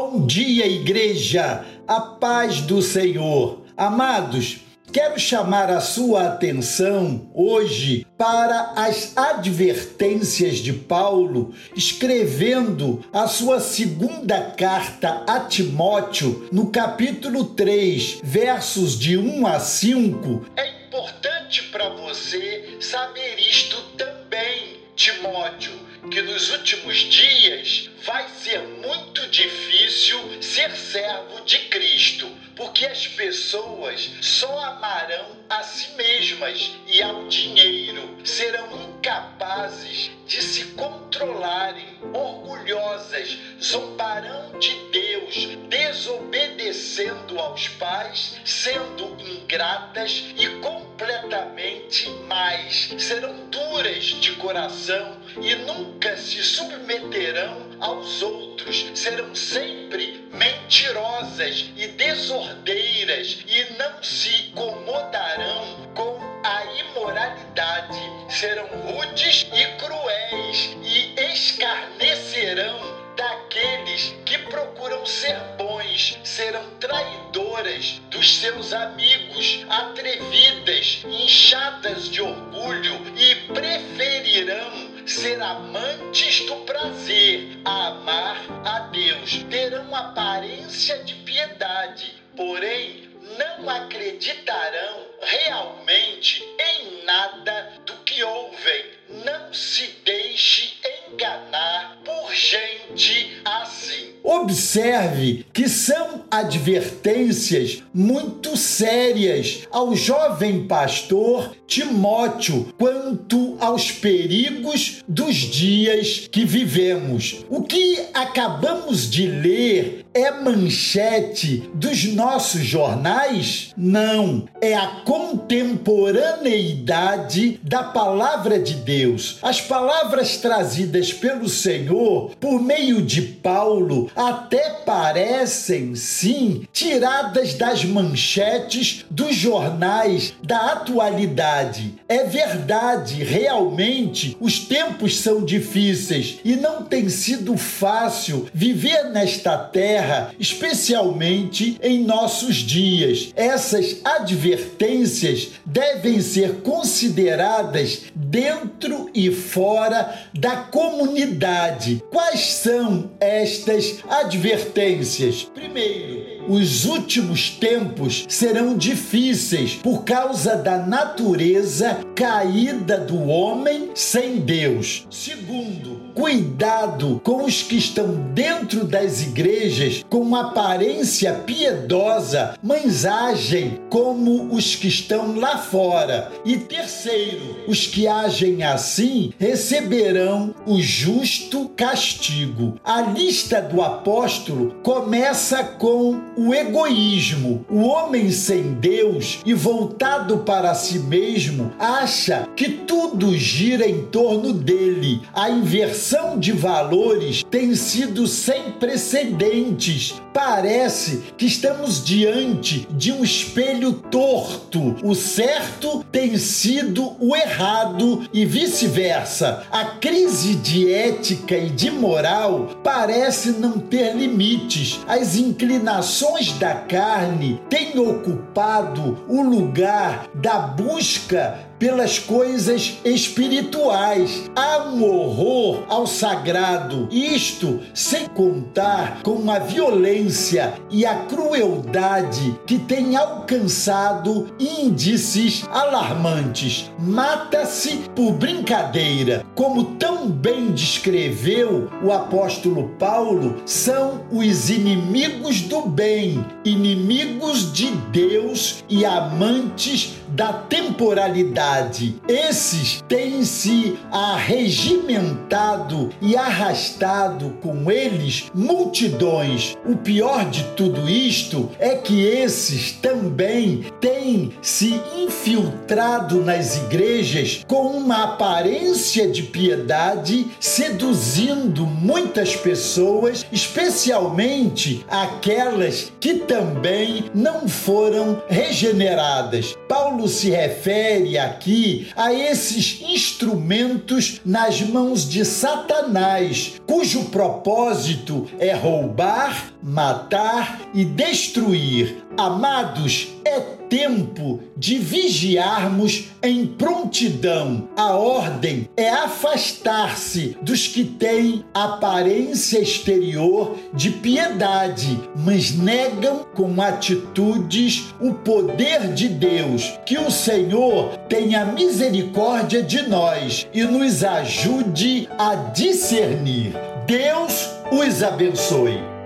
Bom dia, igreja, a paz do Senhor. Amados, quero chamar a sua atenção hoje para as advertências de Paulo, escrevendo a sua segunda carta a Timóteo, no capítulo 3, versos de 1 a 5. É importante para você saber isto também, Timóteo que nos últimos dias vai ser muito difícil ser servo de Cristo, porque as pessoas só amarão a si mesmas e ao dinheiro, serão incapazes de se controlarem, orgulhosas, zombarão de Deus, desobedecendo aos pais, sendo ingratas e completamente mais, serão duras de coração e nunca se submeterão aos outros, serão sempre mentirosas e desordeiras e não se incomodarão com a imoralidade, serão rudes serão traidoras dos seus amigos, atrevidas, inchadas de orgulho e preferirão ser amantes do prazer, a amar a Deus. Terão aparência de piedade, porém não acreditarão realmente em nada do que ouvem. Não se deixe enganar por gente assim. Observe que são advertências muito sérias ao jovem pastor Timóteo quanto aos perigos dos dias que vivemos. O que acabamos de ler é manchete dos nossos jornais? Não, é a contemporaneidade da palavra de Deus. As palavras trazidas pelo Senhor por meio de Paulo até parecem, sim, tiradas das manchetes dos jornais da atualidade. É verdade, realmente, os tempos são difíceis e não tem sido fácil viver nesta terra, especialmente em nossos dias. Essas advertências devem ser consideradas dentro e fora da comunidade. Quais são estas advertências. Primeiro, os últimos tempos serão difíceis por causa da natureza caída do homem sem Deus. Segundo, cuidado com os que estão dentro das igrejas com aparência piedosa, mas agem como os que estão lá fora. E terceiro, os que agem assim receberão o justo castigo. A lista do apóstolo começa com o egoísmo. O homem sem Deus e voltado para si mesmo acha que tudo gira em torno dele. A inversão de valores tem sido sem precedentes. Parece que estamos diante de um espelho torto. O certo tem sido o errado e vice-versa. A crise de ética e de moral parece não ter limites. As inclinações da carne têm ocupado o lugar da busca pelas coisas espirituais. Há um horror ao sagrado, isto sem contar com a violência e a crueldade que tem alcançado índices alarmantes. Mata-se por brincadeira, como tão bem descreveu o apóstolo Paulo, são os inimigos do bem, inimigos de Deus e amantes da temporalidade. Esses têm se arregimentado e arrastado com eles multidões. O pior de tudo isto é que esses também têm se infiltrado nas igrejas com uma aparência de piedade, seduzindo muitas pessoas, especialmente aquelas que também não foram regeneradas. Paulo se refere aqui a esses instrumentos nas mãos de Satanás, cujo propósito é roubar, matar e destruir. Amados, é tempo de vigiarmos em prontidão. A ordem é afastar-se dos que têm aparência exterior de piedade, mas negam com atitudes o poder de Deus. Que o Senhor tenha misericórdia de nós e nos ajude a discernir. Deus os abençoe.